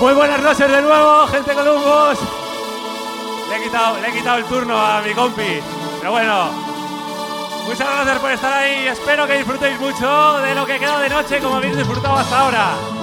Muy buenas noches de nuevo, gente Columbus. Le he quitado, le he quitado el turno a mi compi. Pero bueno, muchas gracias por estar ahí. Espero que disfrutéis mucho de lo que queda de noche como habéis disfrutado hasta ahora.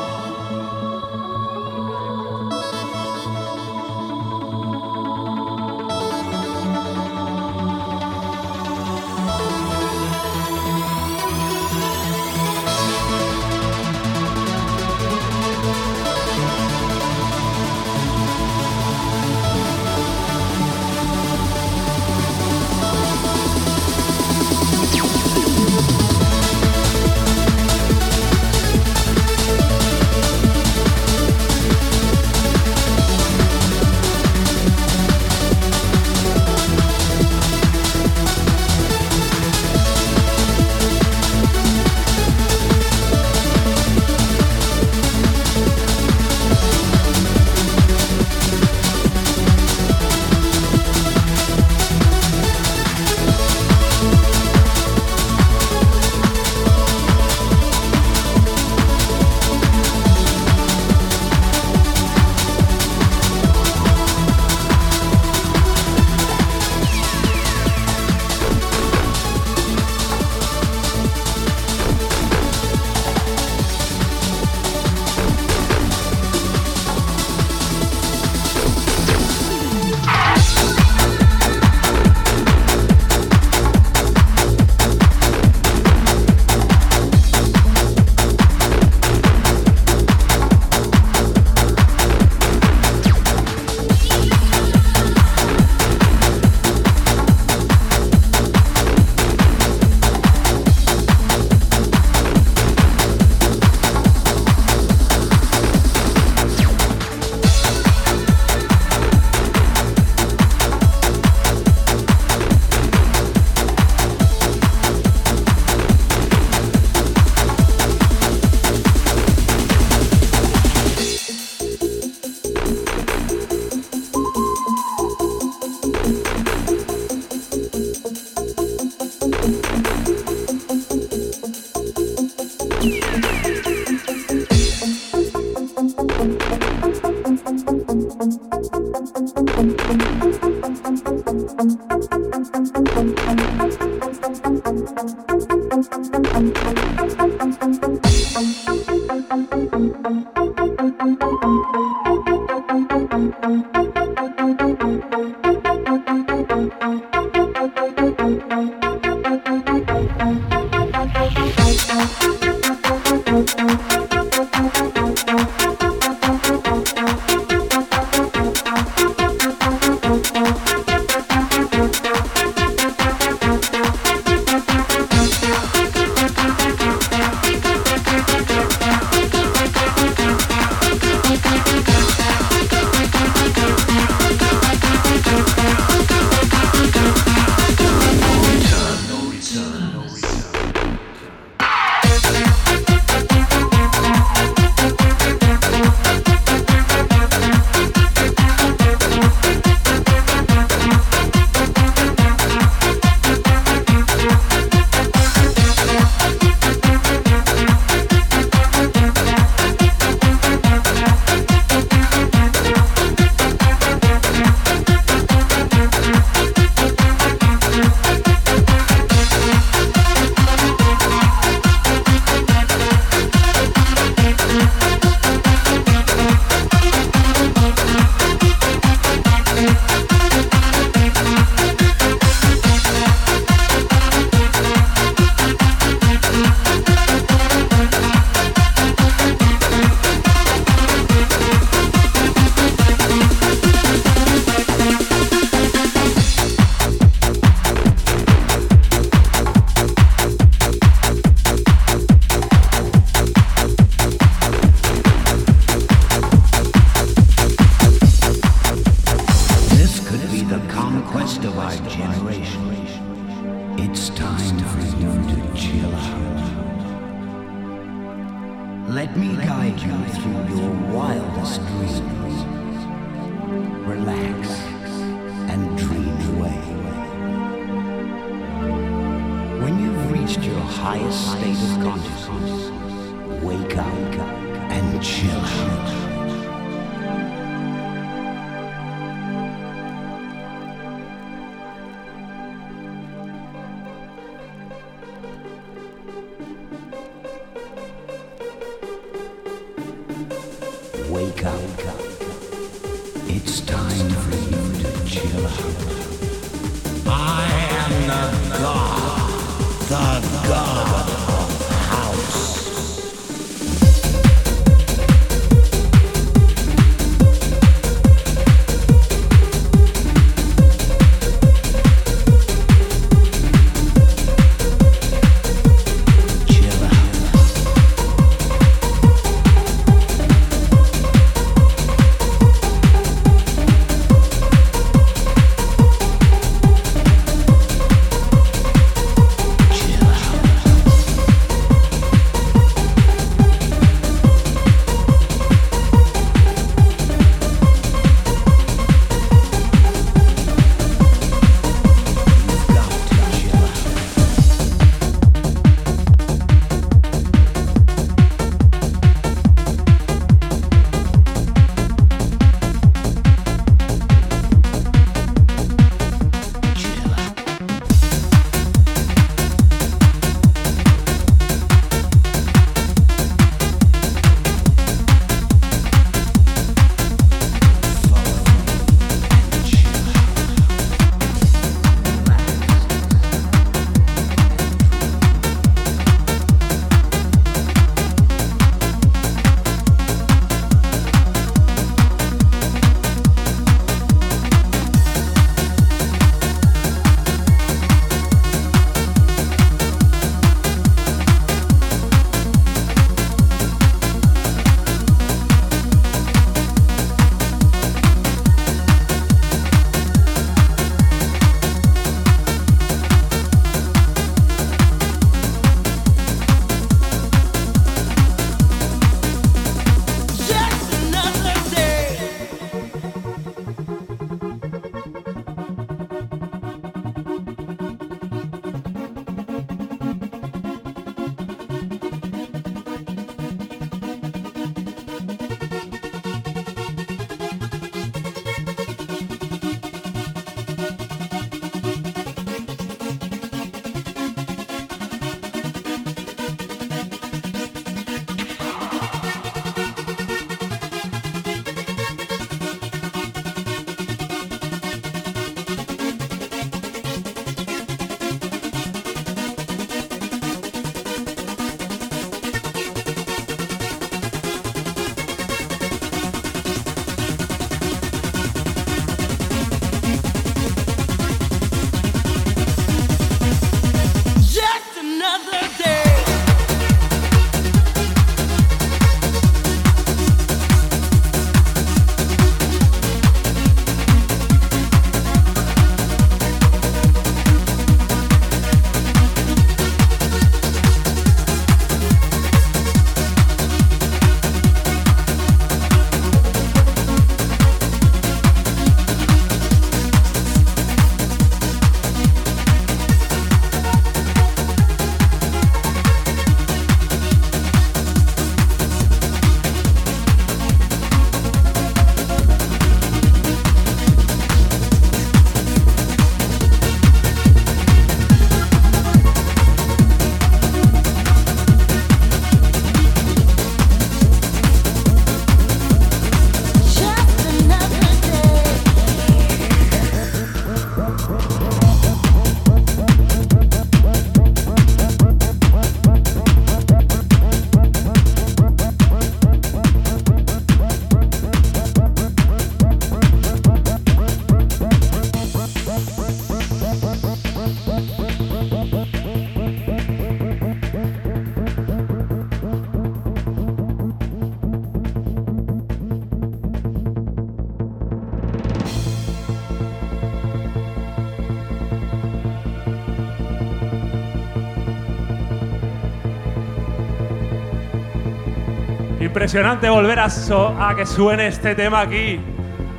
Impresionante volver a, que suene este tema aquí.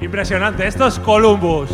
Impresionante. Esto es Columbus.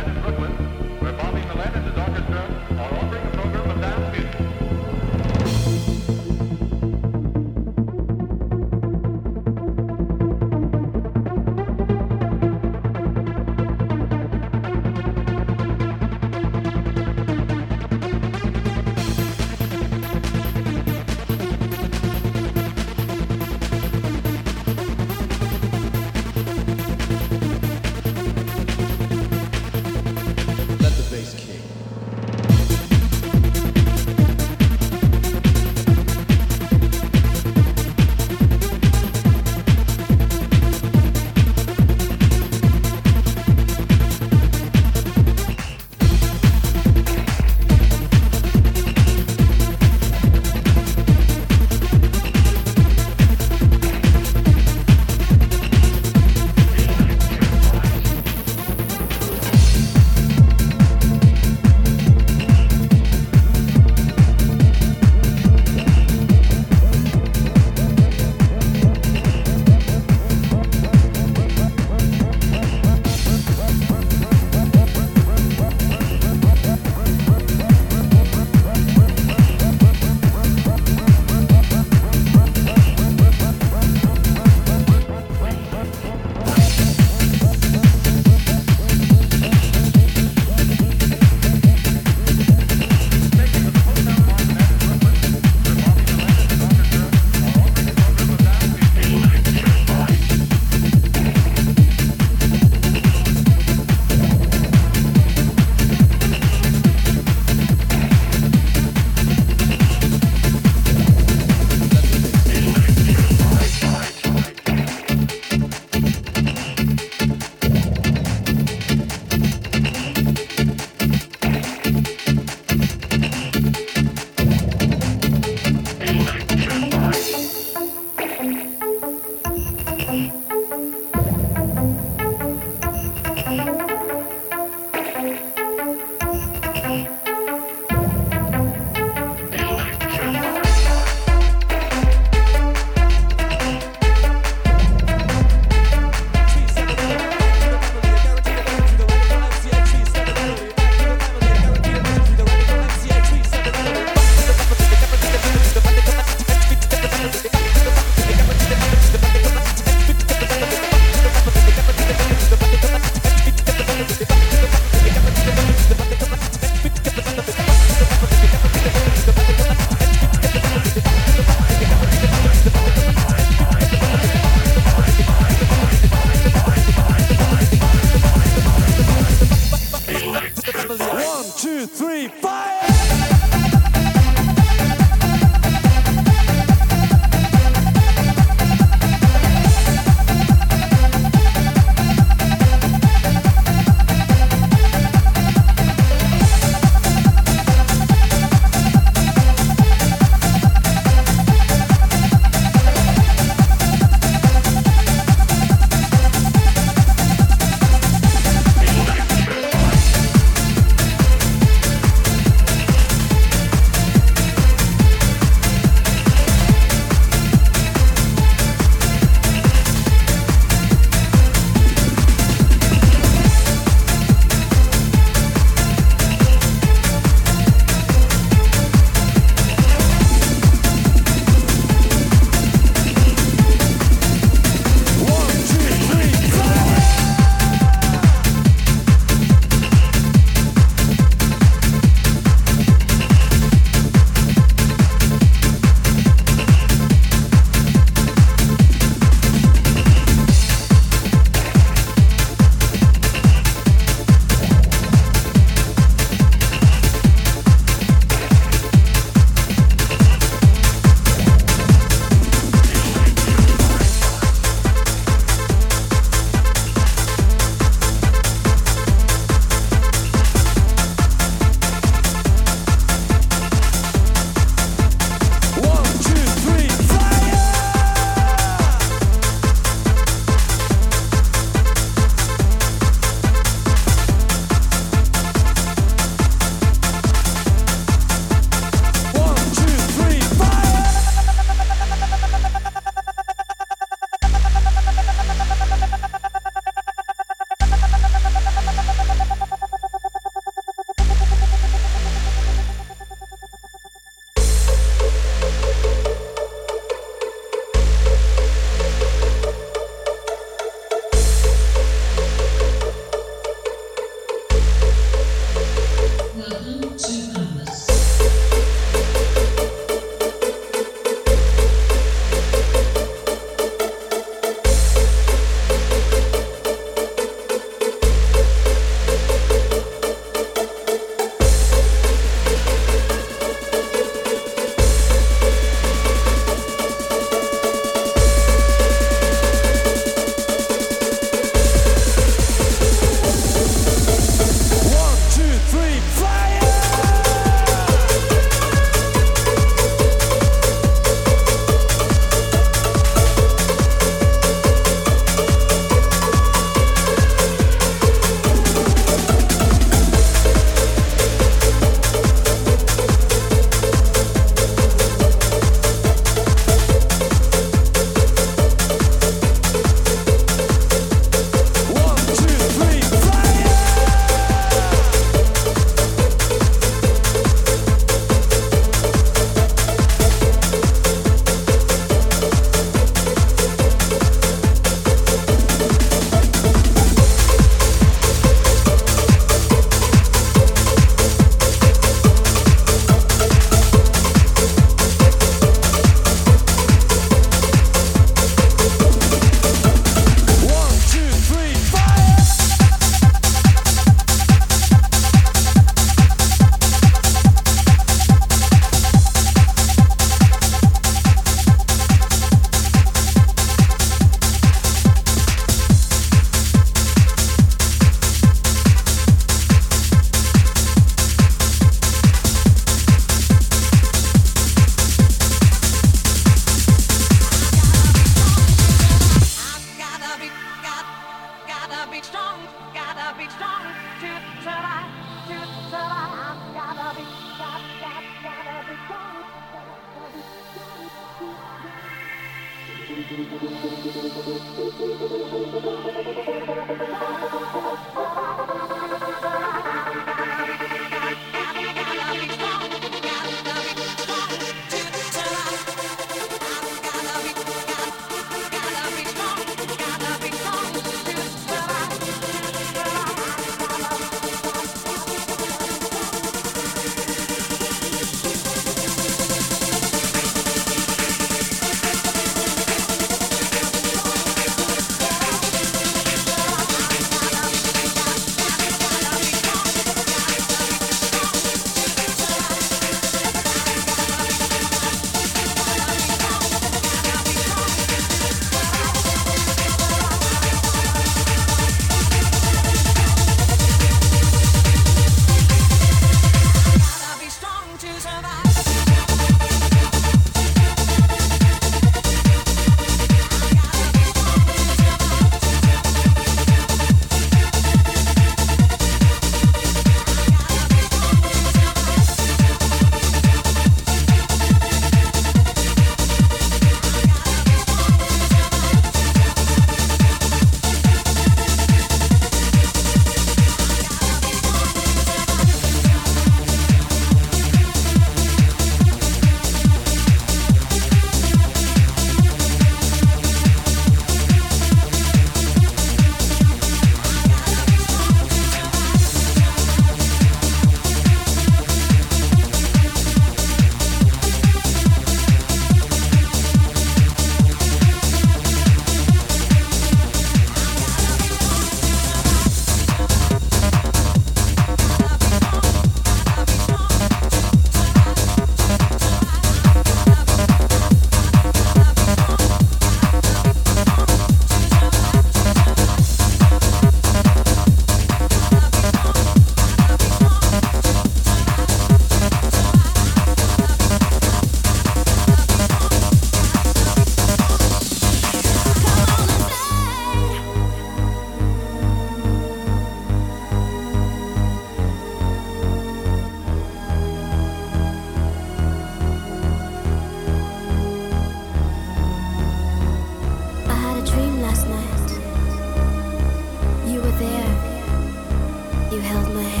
held my hand.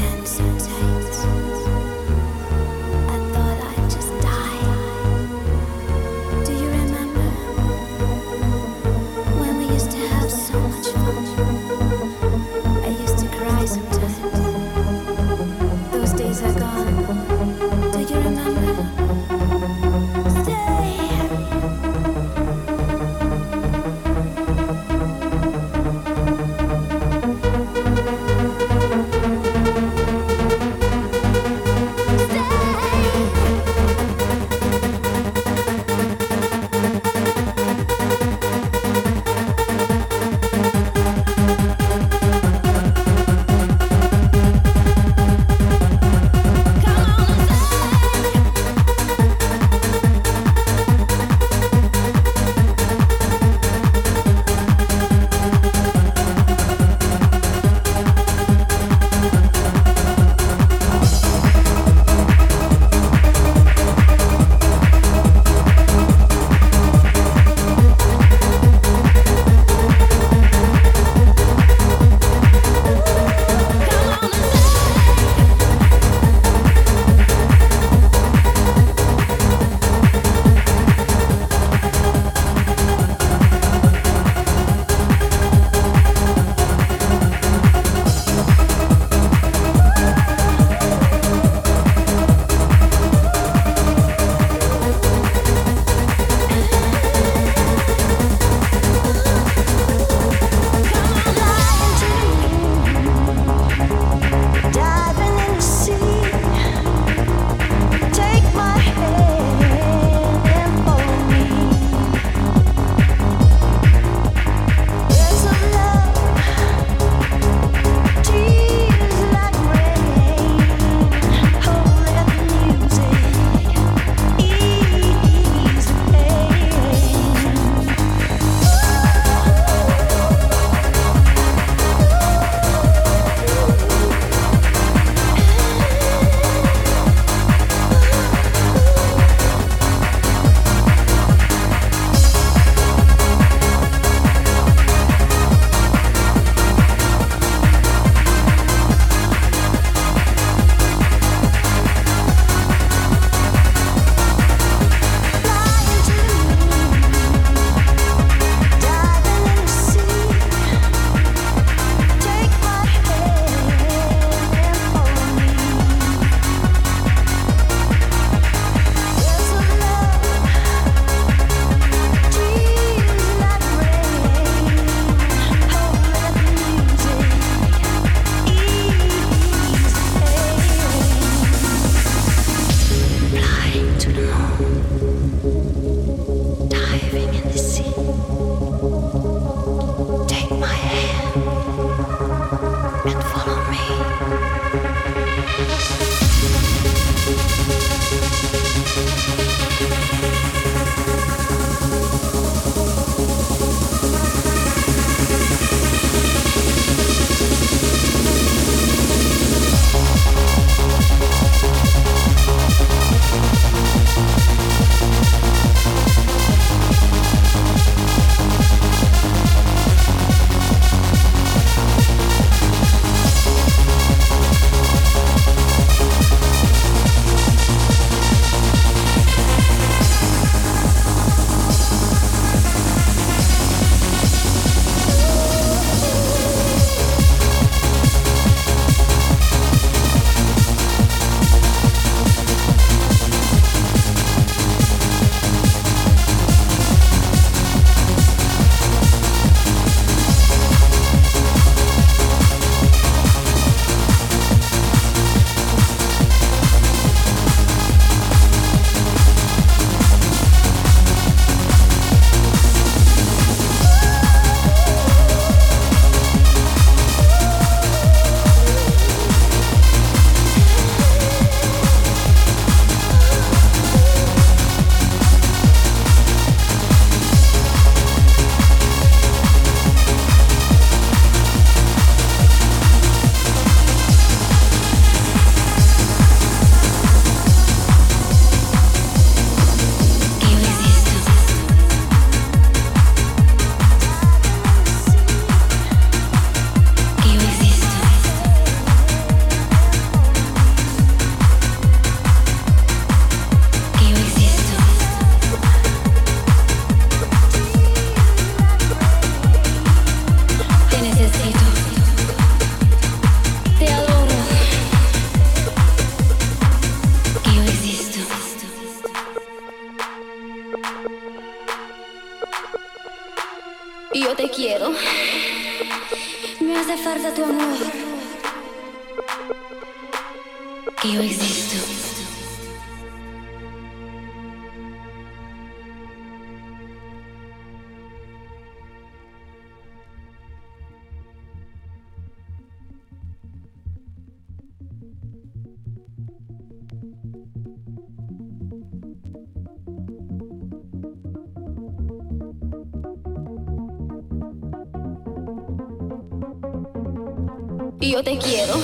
Te quiero.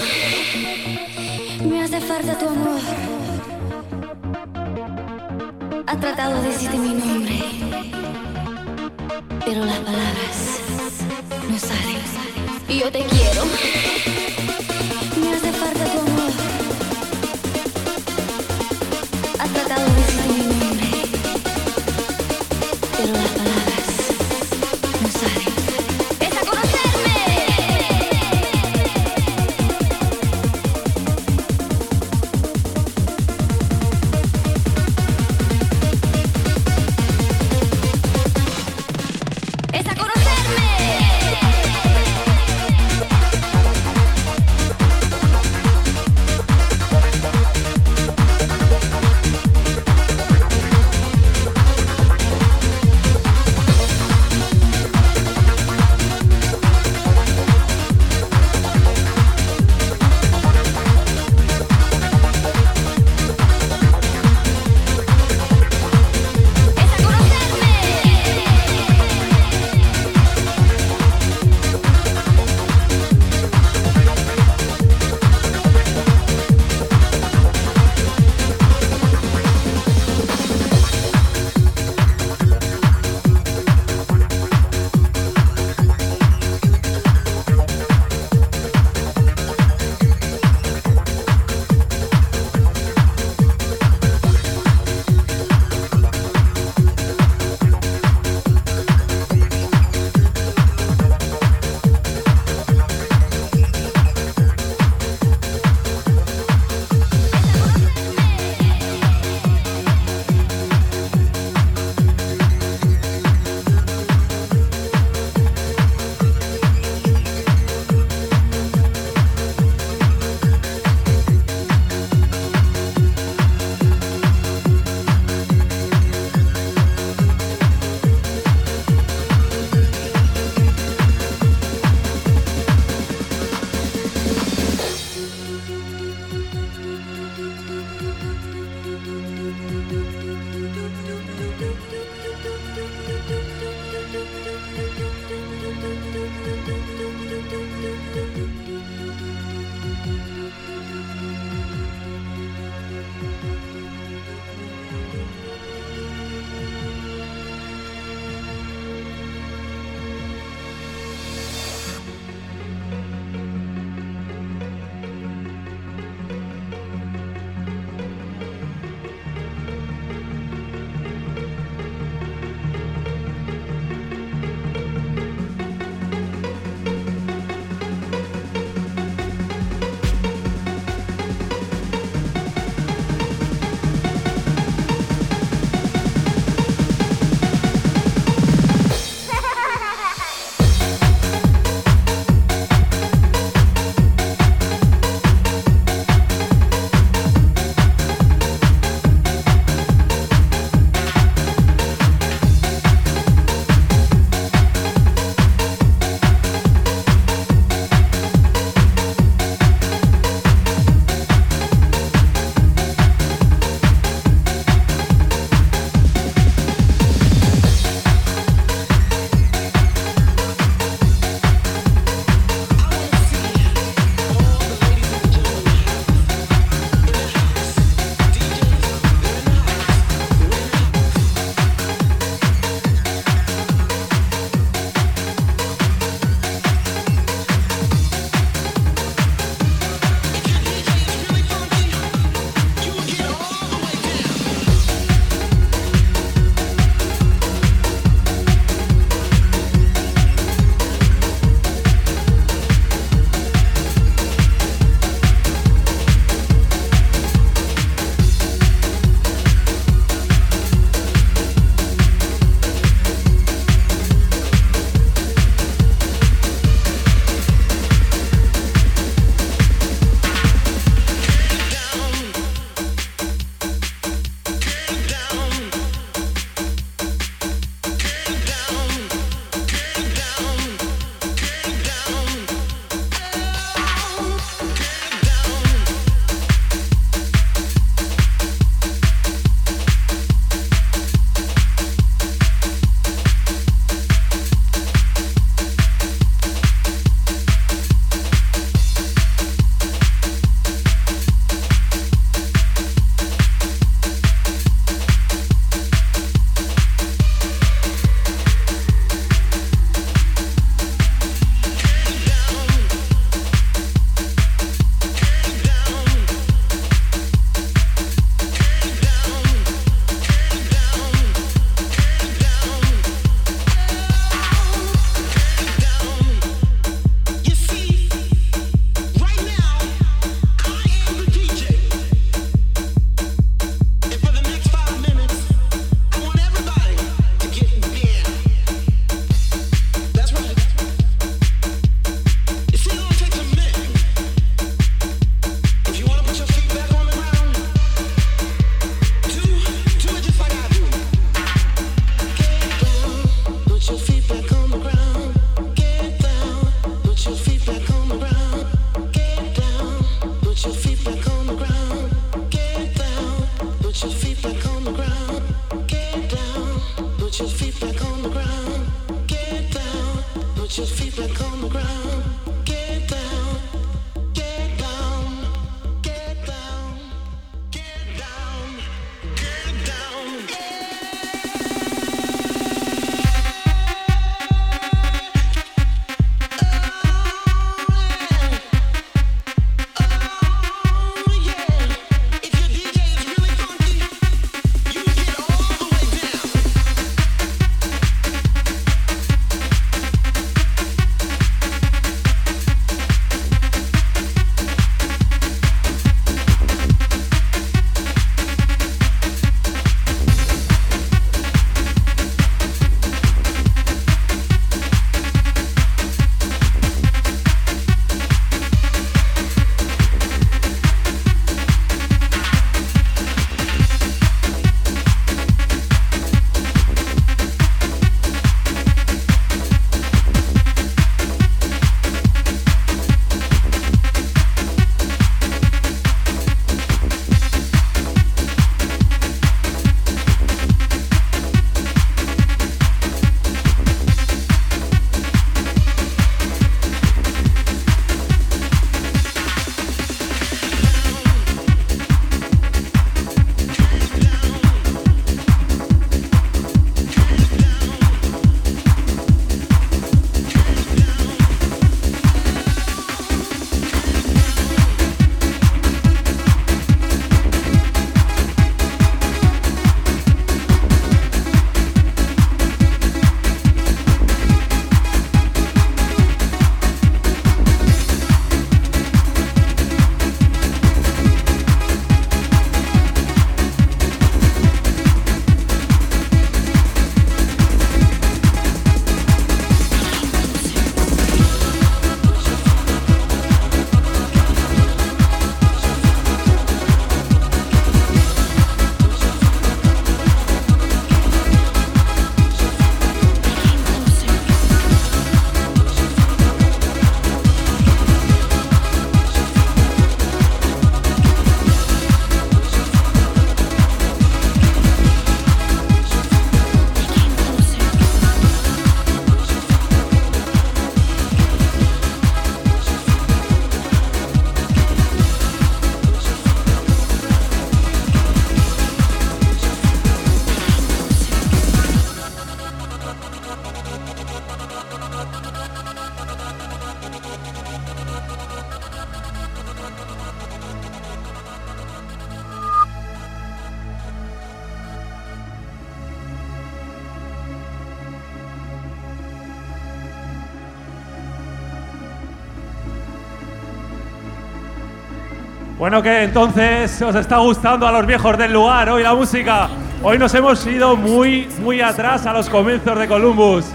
Bueno, que entonces os está gustando a los viejos del lugar hoy la música. Hoy nos hemos ido muy, muy atrás a los comienzos de Columbus.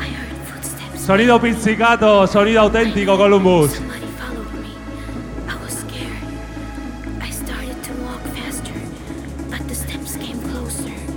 Sonido pizzicato, sonido auténtico Columbus. Closer.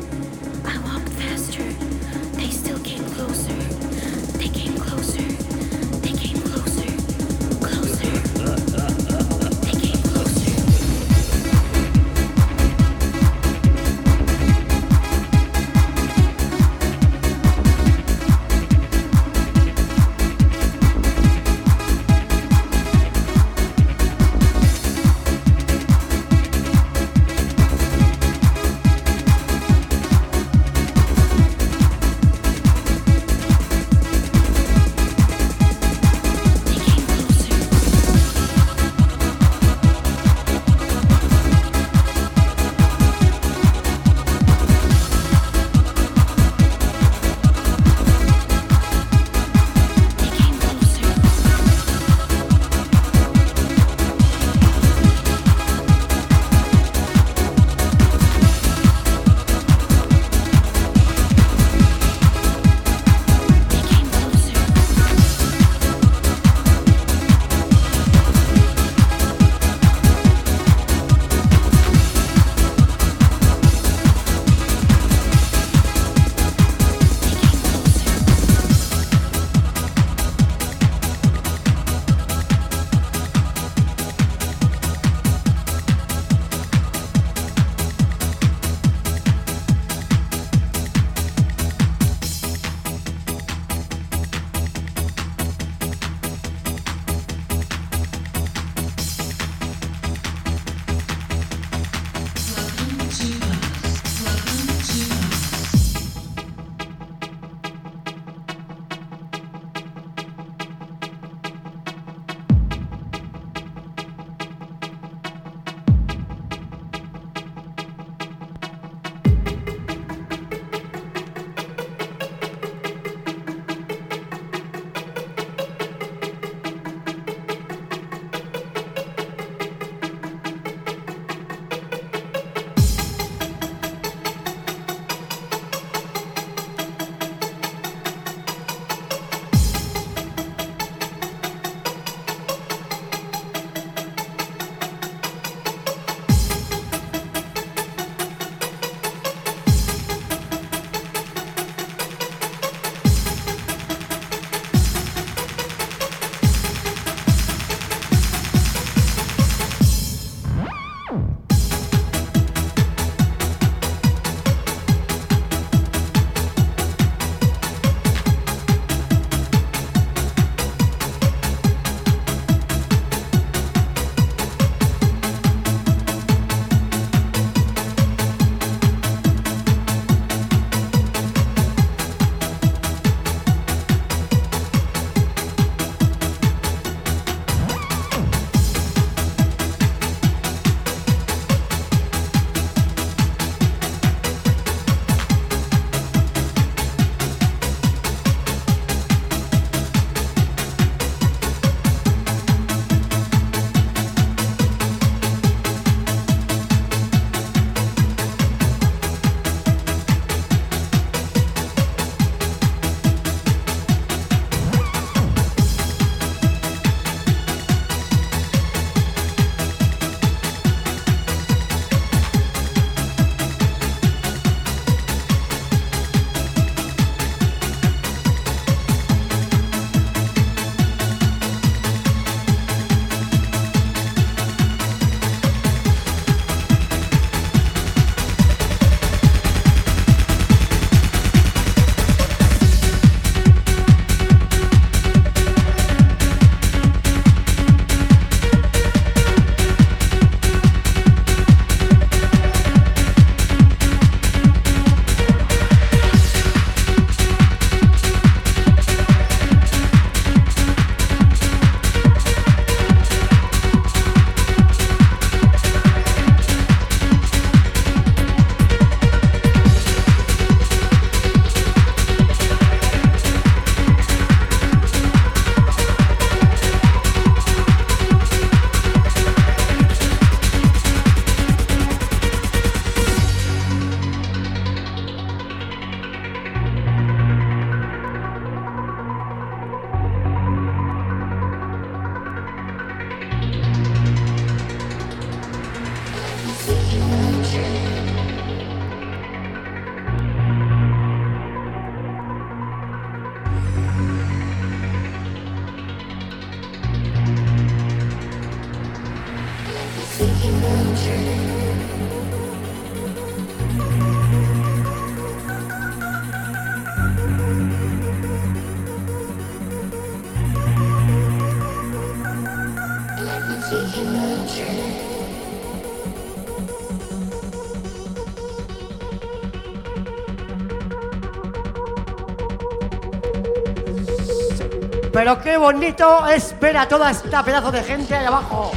Pero qué bonito es ver a toda esta pedazo de gente ahí abajo.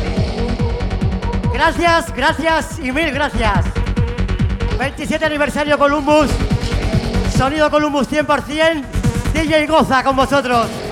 Gracias, gracias y mil gracias. 27 aniversario Columbus. Sonido Columbus 100%. DJ Goza con vosotros.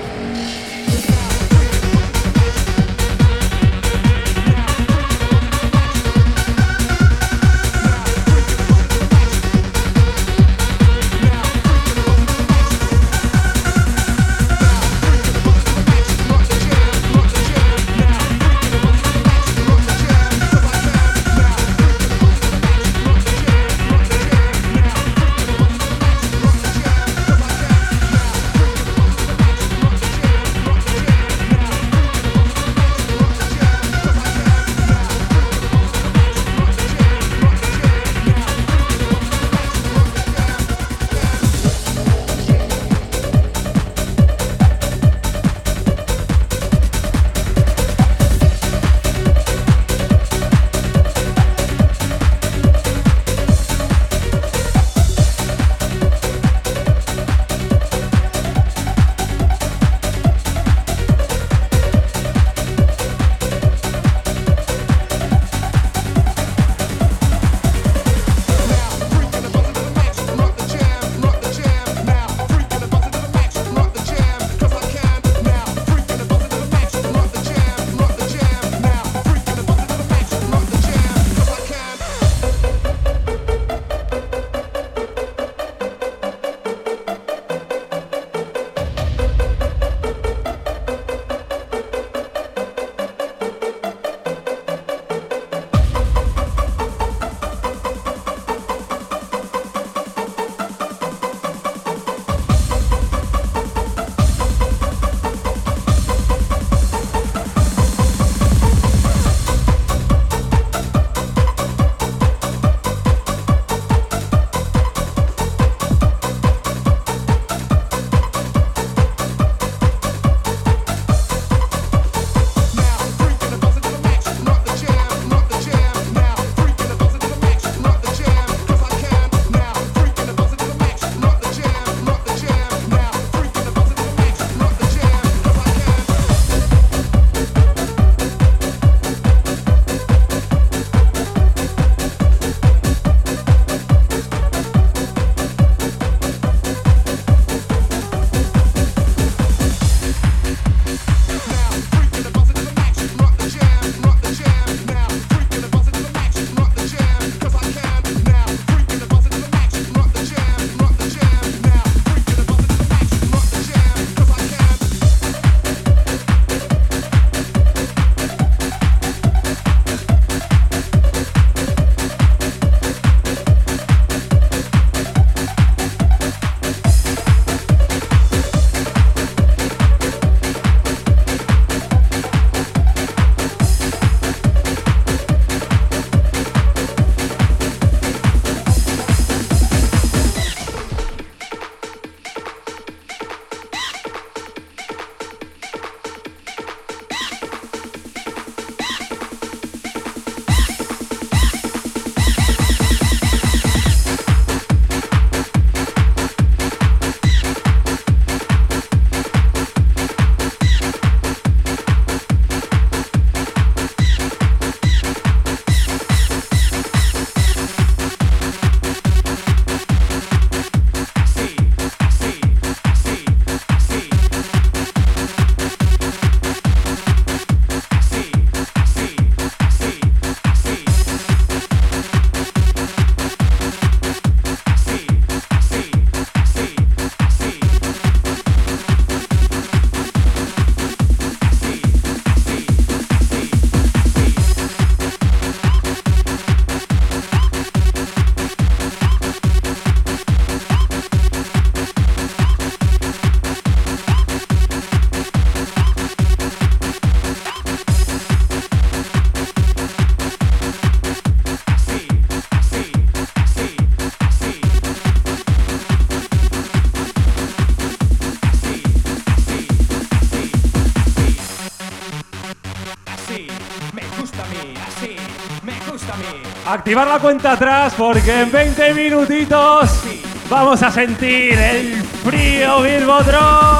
Activar la cuenta atrás porque en 20 minutitos vamos a sentir el frío Bilbotron.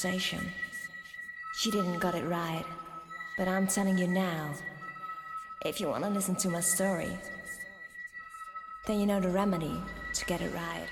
Conversation, you didn't got it right. But I'm telling you now, if you want to listen to my story, then you know the remedy to get it right.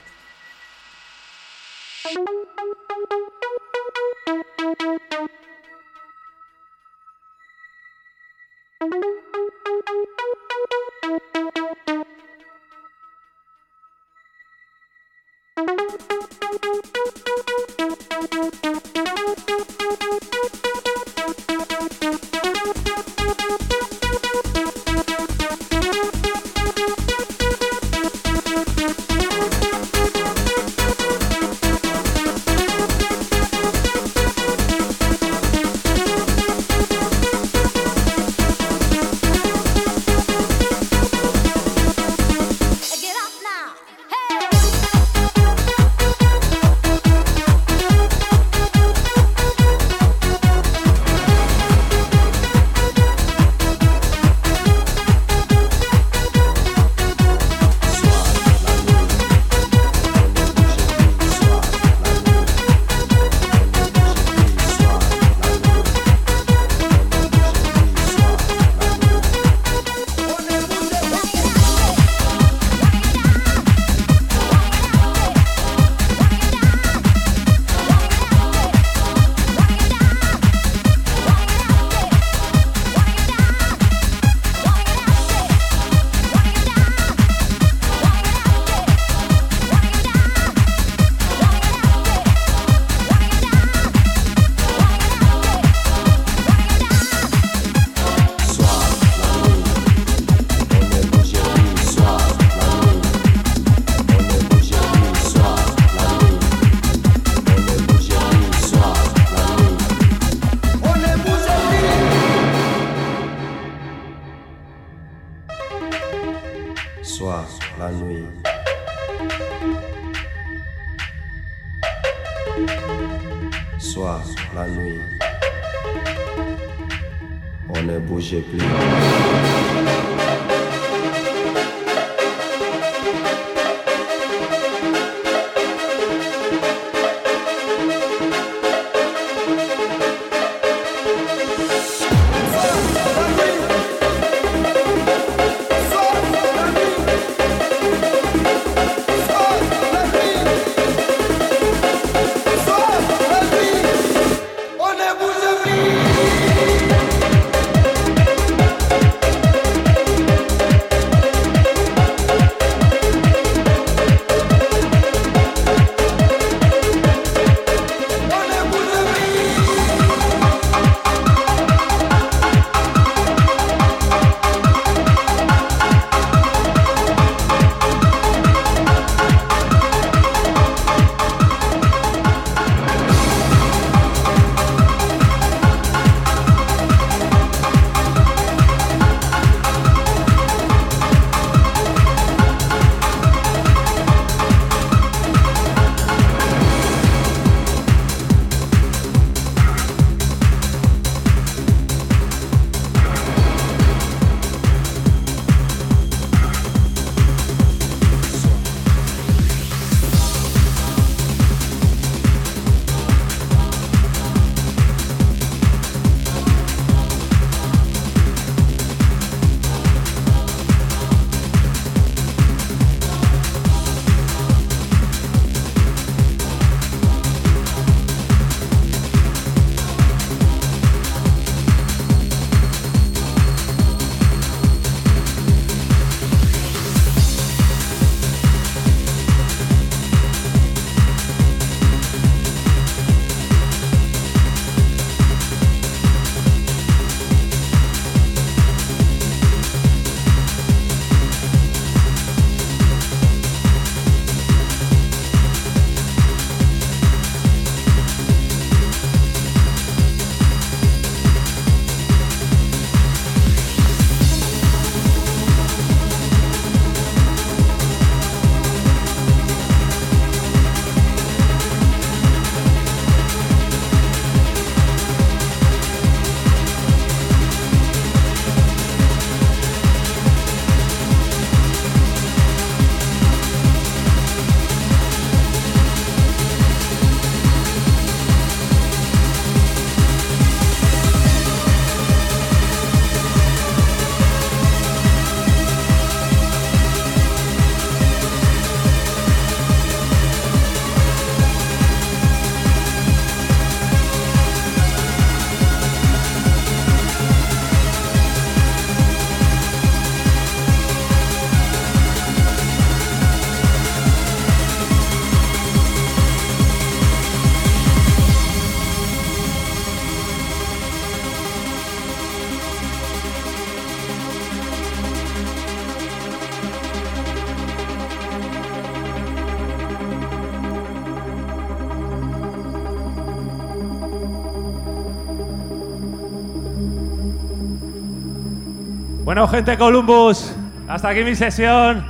Bueno, gente Columbus, hasta aquí mi sesión.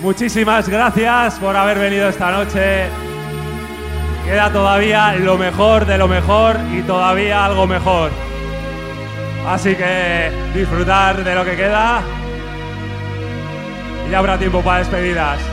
Muchísimas gracias por haber venido esta noche. Queda todavía lo mejor de lo mejor y todavía algo mejor. Así que disfrutar de lo que queda. Y habrá tiempo para despedidas.